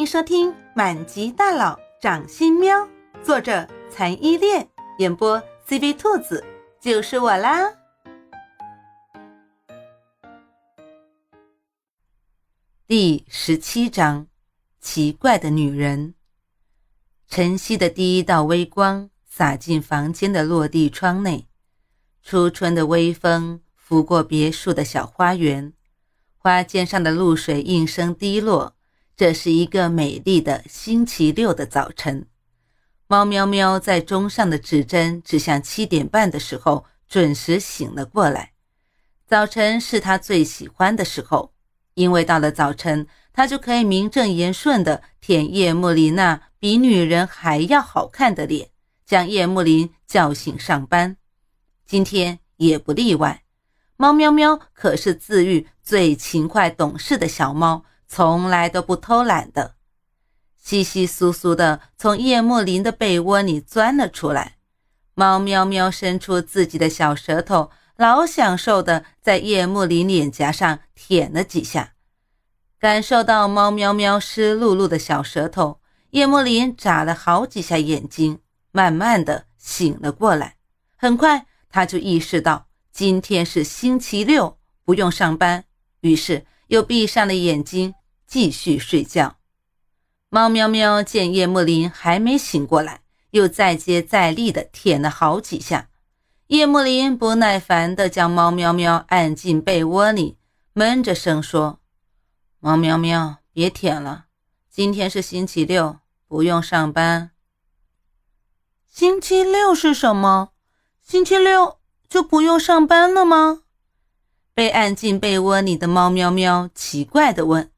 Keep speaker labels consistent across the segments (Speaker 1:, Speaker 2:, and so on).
Speaker 1: 欢迎收听《满级大佬掌心喵》，作者残依恋，演播 CV 兔子，就是我啦。第十七章：奇怪的女人。晨曦的第一道微光洒进房间的落地窗内，初春的微风拂过别墅的小花园，花间上的露水应声滴落。这是一个美丽的星期六的早晨，猫喵喵在钟上的指针指向七点半的时候准时醒了过来。早晨是他最喜欢的时候，因为到了早晨，他就可以名正言顺地舔叶慕琳那比女人还要好看的脸，将叶幕林叫醒上班。今天也不例外，猫喵喵可是自愈最勤快懂事的小猫。从来都不偷懒的，稀稀疏疏的从叶幕林的被窝里钻了出来。猫喵喵伸出自己的小舌头，老享受的在叶幕林脸颊上舔了几下。感受到猫喵喵湿漉漉的小舌头，叶幕林眨了好几下眼睛，慢慢的醒了过来。很快，他就意识到今天是星期六，不用上班，于是又闭上了眼睛。继续睡觉。猫喵喵见叶幕林还没醒过来，又再接再厉的舔了好几下。叶幕林不耐烦地将猫喵喵按进被窝里，闷着声说：“猫喵喵，别舔了，今天是星期六，不用上班。”
Speaker 2: 星期六是什么？星期六就不用上班了吗？
Speaker 1: 被按进被窝里的猫喵喵奇怪地问。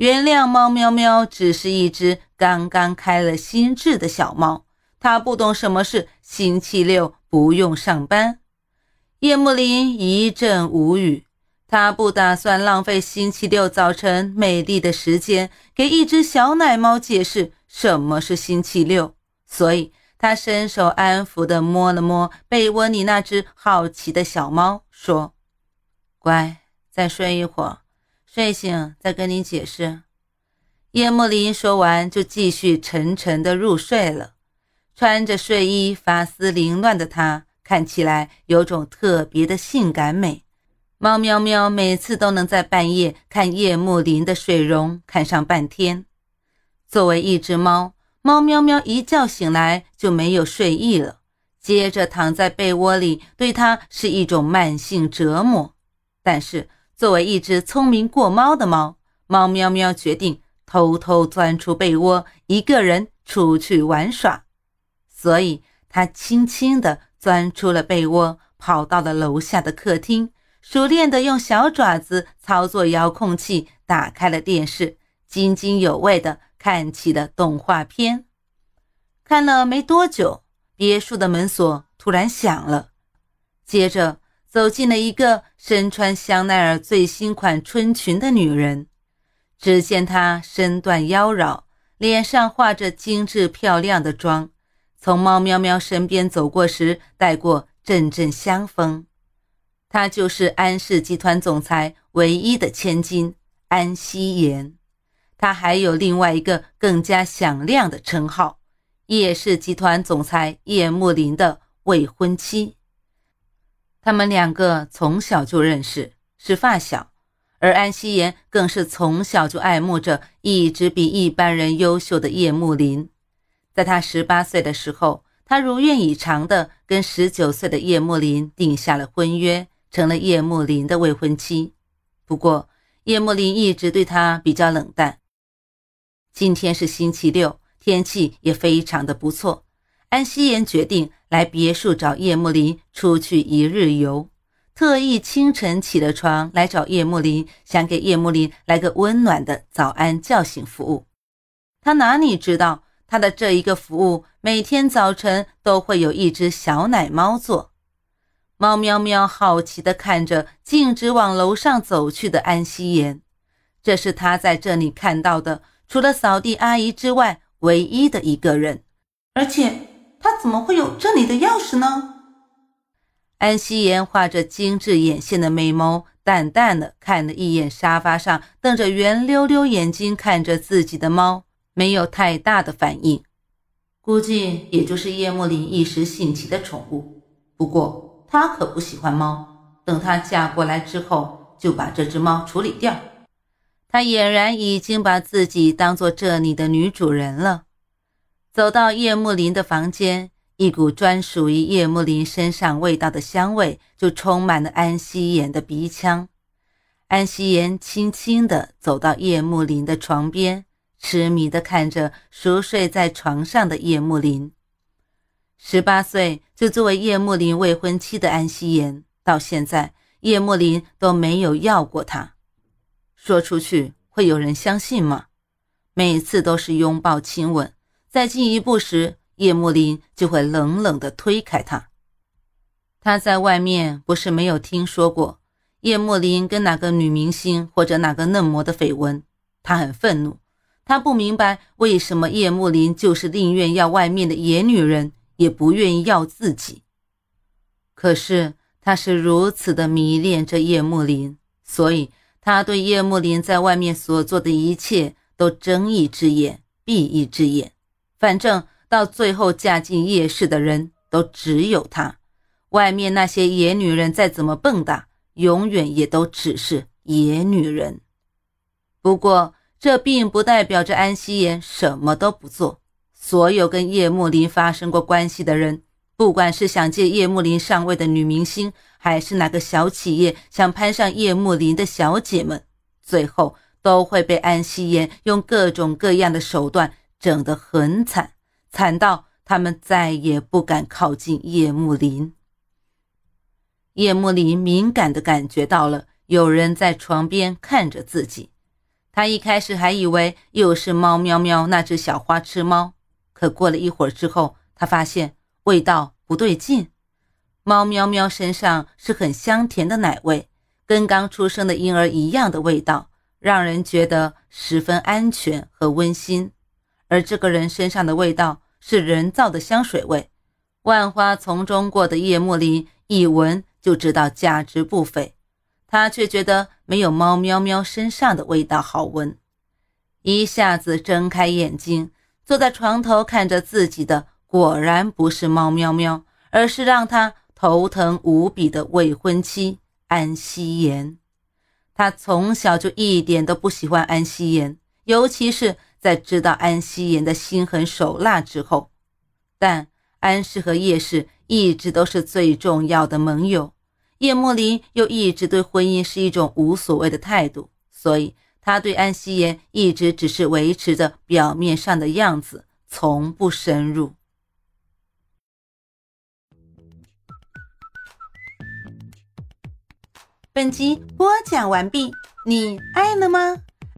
Speaker 1: 原谅猫喵喵，只是一只刚刚开了心智的小猫，它不懂什么是星期六不用上班。叶幕林一阵无语，他不打算浪费星期六早晨美丽的时间给一只小奶猫解释什么是星期六，所以他伸手安抚地摸了摸被窝里那只好奇的小猫，说：“乖，再睡一会儿。”睡醒再跟你解释。叶幕林说完，就继续沉沉的入睡了。穿着睡衣、发丝凌乱的他，看起来有种特别的性感美。猫喵喵每次都能在半夜看叶幕林的水容，看上半天。作为一只猫，猫喵喵一觉醒来就没有睡意了，接着躺在被窝里，对它是一种慢性折磨。但是。作为一只聪明过猫的猫，猫喵喵决定偷偷钻出被窝，一个人出去玩耍。所以，它轻轻地钻出了被窝，跑到了楼下的客厅，熟练地用小爪子操作遥控器，打开了电视，津津有味地看起了动画片。看了没多久，别墅的门锁突然响了，接着。走进了一个身穿香奈儿最新款春裙的女人，只见她身段妖娆，脸上画着精致漂亮的妆，从猫喵喵身边走过时带过阵阵香风。她就是安氏集团总裁唯一的千金安希妍，她还有另外一个更加响亮的称号——叶氏集团总裁叶慕林的未婚妻。他们两个从小就认识，是发小，而安希言更是从小就爱慕着一直比一般人优秀的叶慕林。在他十八岁的时候，他如愿以偿的跟十九岁的叶慕林定下了婚约，成了叶慕林的未婚妻。不过，叶慕林一直对他比较冷淡。今天是星期六，天气也非常的不错。安希言决定来别墅找叶慕林出去一日游，特意清晨起了床来找叶慕林，想给叶慕林来个温暖的早安叫醒服务。他哪里知道，他的这一个服务每天早晨都会有一只小奶猫做。猫喵喵好奇地看着径直往楼上走去的安夕颜，这是他在这里看到的除了扫地阿姨之外唯一的一个人，
Speaker 2: 而且。他怎么会有这里的钥匙呢？
Speaker 1: 安夕颜画着精致眼线的美眸，淡淡的看了一眼沙发上瞪着圆溜溜眼睛看着自己的猫，没有太大的反应，估计也就是叶幕林一时兴起的宠物。不过他可不喜欢猫，等她嫁过来之后，就把这只猫处理掉。他俨然已经把自己当做这里的女主人了。走到叶幕林的房间，一股专属于叶幕林身上味道的香味就充满了安希言的鼻腔。安希言轻轻地走到叶幕林的床边，痴迷地看着熟睡在床上的叶幕林。十八岁就作为叶幕林未婚妻的安希言，到现在叶幕林都没有要过她。说出去会有人相信吗？每次都是拥抱亲吻，再进一步时，叶幕林就会冷冷地推开他。他在外面不是没有听说过。叶幕林跟哪个女明星或者哪个嫩模的绯闻，他很愤怒。他不明白为什么叶幕林就是宁愿要外面的野女人，也不愿意要自己。可是他是如此的迷恋着叶幕林，所以他对叶幕林在外面所做的一切都睁一只眼闭一只眼。反正到最后嫁进叶氏的人都只有她，外面那些野女人再怎么蹦跶。永远也都只是野女人。不过，这并不代表着安夕颜什么都不做。所有跟叶幕林发生过关系的人，不管是想借叶幕林上位的女明星，还是哪个小企业想攀上叶幕林的小姐们，最后都会被安夕颜用各种各样的手段整得很惨，惨到他们再也不敢靠近叶幕林。叶幕林敏感地感觉到了有人在床边看着自己，他一开始还以为又是猫喵喵那只小花痴猫，可过了一会儿之后，他发现味道不对劲。猫喵喵身上是很香甜的奶味，跟刚出生的婴儿一样的味道，让人觉得十分安全和温馨。而这个人身上的味道是人造的香水味，万花丛中过的叶幕林一闻。就知道价值不菲，他却觉得没有猫喵喵身上的味道好闻，一下子睁开眼睛，坐在床头看着自己的，果然不是猫喵喵，而是让他头疼无比的未婚妻安夕颜。他从小就一点都不喜欢安夕颜，尤其是在知道安希言的心狠手辣之后，但安氏和叶氏。一直都是最重要的盟友，叶莫林又一直对婚姻是一种无所谓的态度，所以他对安希言一直只是维持着表面上的样子，从不深入。
Speaker 2: 本集播讲完毕，你爱了吗？